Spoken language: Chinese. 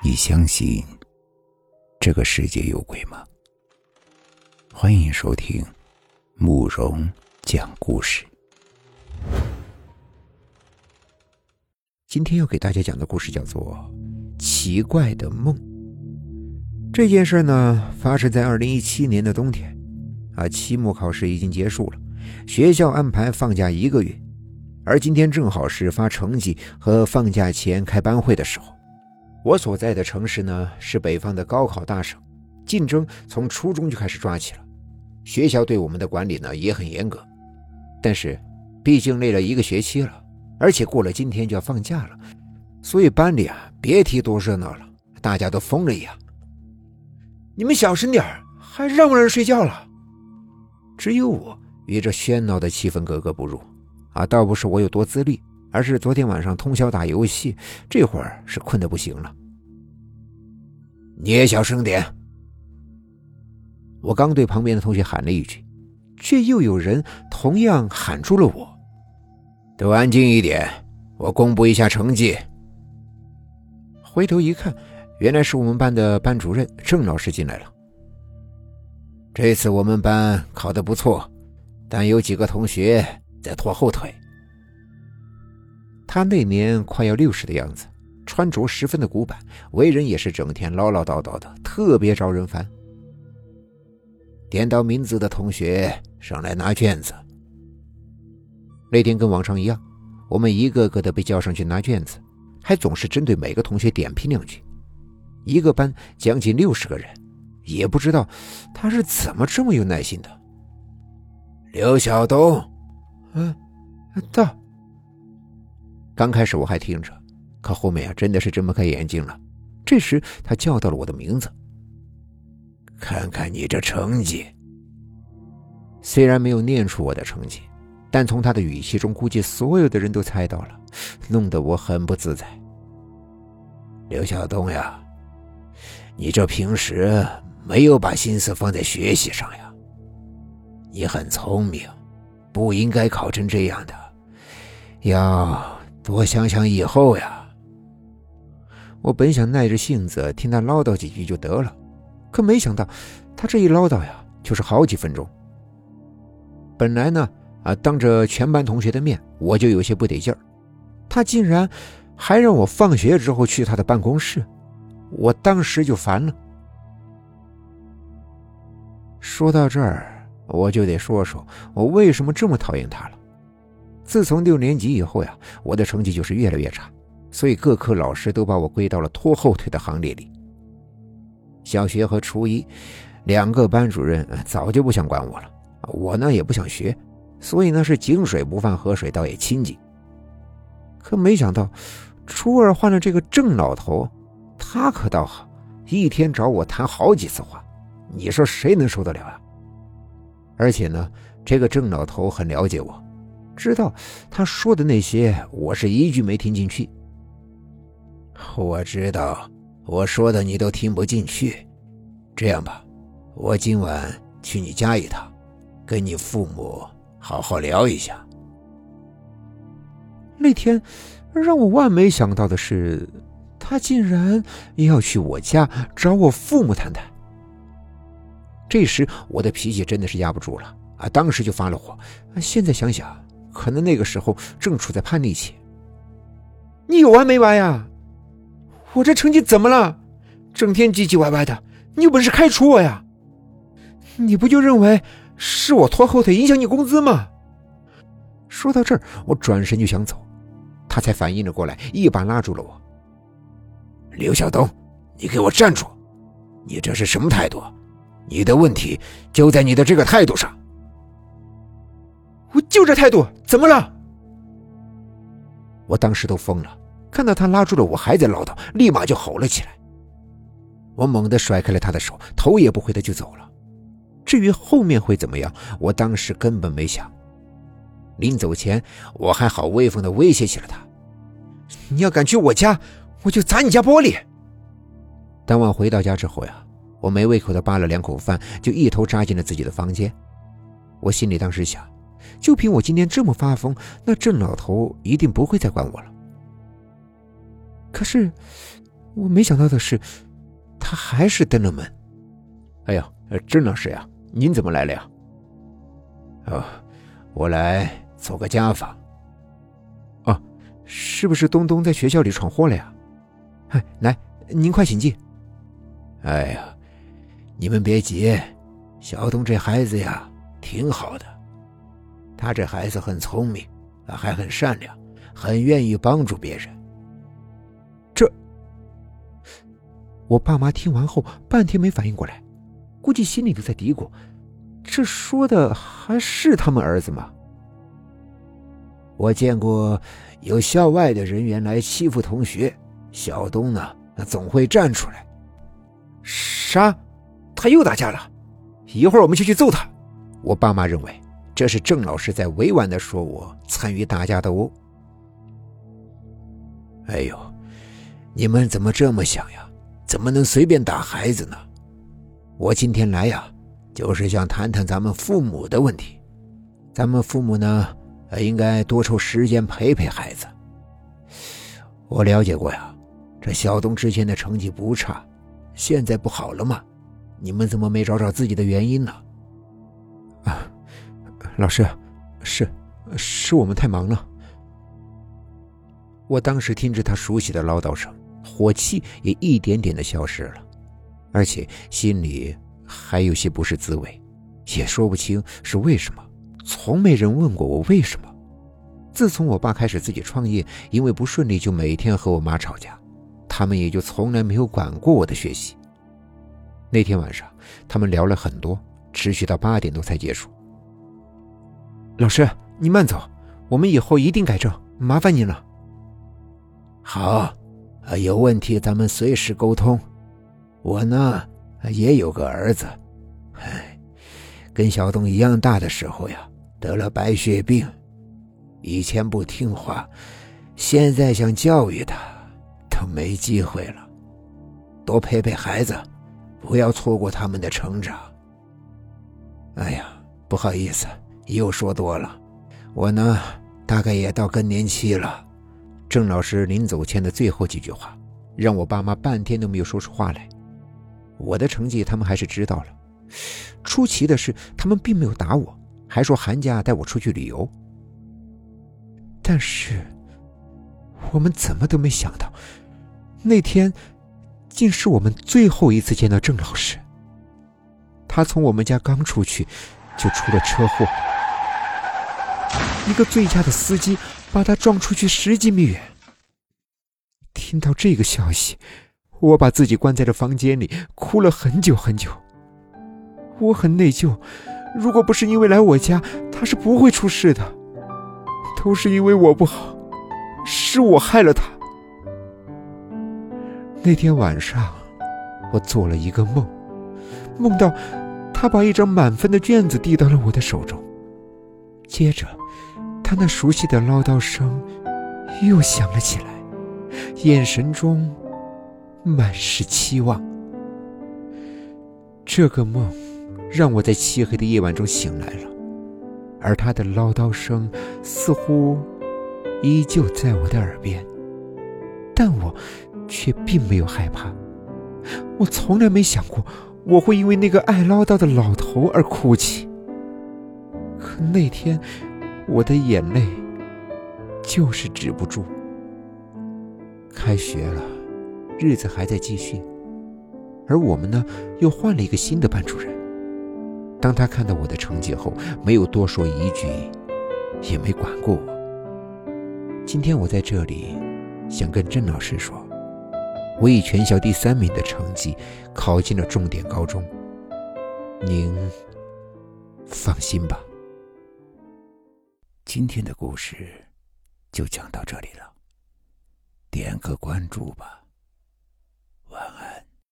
你相信这个世界有鬼吗？欢迎收听慕容讲故事。今天要给大家讲的故事叫做《奇怪的梦》。这件事呢，发生在二零一七年的冬天。啊，期末考试已经结束了，学校安排放假一个月，而今天正好是发成绩和放假前开班会的时候。我所在的城市呢是北方的高考大省，竞争从初中就开始抓起了。学校对我们的管理呢也很严格，但是毕竟累了一个学期了，而且过了今天就要放假了，所以班里啊别提多热闹了，大家都疯了一样。你们小声点还让不让人睡觉了？只有我与这喧闹的气氛格格不入啊！倒不是我有多自律。而是昨天晚上通宵打游戏，这会儿是困得不行了。你也小声点！我刚对旁边的同学喊了一句，却又有人同样喊住了我。都安静一点，我公布一下成绩。回头一看，原来是我们班的班主任郑老师进来了。这次我们班考得不错，但有几个同学在拖后腿。他那年快要六十的样子，穿着十分的古板，为人也是整天唠唠叨叨的，特别招人烦。点到名字的同学上来拿卷子。那天跟往常一样，我们一个个的被叫上去拿卷子，还总是针对每个同学点评两句。一个班将近六十个人，也不知道他是怎么这么有耐心的。刘晓东，嗯，到。刚开始我还听着，可后面啊真的是睁不开眼睛了。这时他叫到了我的名字，看看你这成绩。虽然没有念出我的成绩，但从他的语气中，估计所有的人都猜到了，弄得我很不自在。刘晓东呀，你这平时没有把心思放在学习上呀。你很聪明，不应该考成这样的，要。多想想以后呀。我本想耐着性子听他唠叨几句就得了，可没想到他这一唠叨呀，就是好几分钟。本来呢，啊，当着全班同学的面，我就有些不得劲儿，他竟然还让我放学之后去他的办公室，我当时就烦了。说到这儿，我就得说说我为什么这么讨厌他了。自从六年级以后呀，我的成绩就是越来越差，所以各科老师都把我归到了拖后腿的行列里。小学和初一，两个班主任早就不想管我了，我呢也不想学，所以呢是井水不犯河水，倒也清静。可没想到，初二换了这个郑老头，他可倒好，一天找我谈好几次话，你说谁能受得了啊？而且呢，这个郑老头很了解我。知道他说的那些，我是一句没听进去。我知道我说的你都听不进去。这样吧，我今晚去你家一趟，跟你父母好好聊一下。那天让我万没想到的是，他竟然要去我家找我父母谈谈。这时我的脾气真的是压不住了啊！当时就发了火。现在想想。可能那个时候正处在叛逆期。你有完没完呀？我这成绩怎么了？整天唧唧歪歪的，你有本事开除我呀！你不就认为是我拖后腿影响你工资吗？说到这儿，我转身就想走，他才反应了过来，一把拉住了我。刘晓东，你给我站住！你这是什么态度？你的问题就在你的这个态度上。我就这态度，怎么了？我当时都疯了，看到他拉住了我，还在唠叨，立马就吼了起来。我猛地甩开了他的手，头也不回的就走了。至于后面会怎么样，我当时根本没想。临走前，我还好威风的威胁起了他：“你要敢去我家，我就砸你家玻璃。”当晚回到家之后呀，我没胃口的扒了两口饭，就一头扎进了自己的房间。我心里当时想。就凭我今天这么发疯，那郑老头一定不会再管我了。可是，我没想到的是，他还是登了门。哎呀，郑老师呀，您怎么来了呀？哦，我来做个家访。哦，是不是东东在学校里闯祸了呀？嗨，来，您快请进。哎呀，你们别急，小东这孩子呀，挺好的。他这孩子很聪明，还很善良，很愿意帮助别人。这，我爸妈听完后半天没反应过来，估计心里都在嘀咕：这说的还是他们儿子吗？我见过有校外的人员来欺负同学，小东呢，总会站出来。啥？他又打架了？一会儿我们就去揍他。我爸妈认为。这是郑老师在委婉的说：“我参与打架的哦。”哎呦，你们怎么这么想呀？怎么能随便打孩子呢？我今天来呀，就是想谈谈咱们父母的问题。咱们父母呢，应该多抽时间陪陪孩子。我了解过呀，这小东之前的成绩不差，现在不好了吗？你们怎么没找找自己的原因呢？老师，是，是我们太忙了。我当时听着他熟悉的唠叨声，火气也一点点的消失了，而且心里还有些不是滋味，也说不清是为什么。从没人问过我为什么。自从我爸开始自己创业，因为不顺利就每天和我妈吵架，他们也就从来没有管过我的学习。那天晚上，他们聊了很多，持续到八点多才结束。老师，你慢走，我们以后一定改正，麻烦您了。好，有问题咱们随时沟通。我呢也有个儿子，唉，跟小东一样大的时候呀，得了白血病，以前不听话，现在想教育他都没机会了。多陪陪孩子，不要错过他们的成长。哎呀，不好意思。又说多了，我呢，大概也到更年期了。郑老师临走前的最后几句话，让我爸妈半天都没有说出话来。我的成绩他们还是知道了。出奇的是，他们并没有打我，还说寒假带我出去旅游。但是，我们怎么都没想到，那天竟是我们最后一次见到郑老师。他从我们家刚出去，就出了车祸。一个醉驾的司机把他撞出去十几米远。听到这个消息，我把自己关在了房间里，哭了很久很久。我很内疚，如果不是因为来我家，他是不会出事的。都是因为我不好，是我害了他。那天晚上，我做了一个梦，梦到他把一张满分的卷子递到了我的手中，接着。他那熟悉的唠叨声又响了起来，眼神中满是期望。这个梦让我在漆黑的夜晚中醒来了，而他的唠叨声似乎依旧在我的耳边，但我却并没有害怕。我从来没想过我会因为那个爱唠叨的老头而哭泣，可那天。我的眼泪就是止不住。开学了，日子还在继续，而我们呢，又换了一个新的班主任。当他看到我的成绩后，没有多说一句，也没管过我。今天我在这里，想跟郑老师说，我以全校第三名的成绩考进了重点高中，您放心吧。今天的故事就讲到这里了，点个关注吧。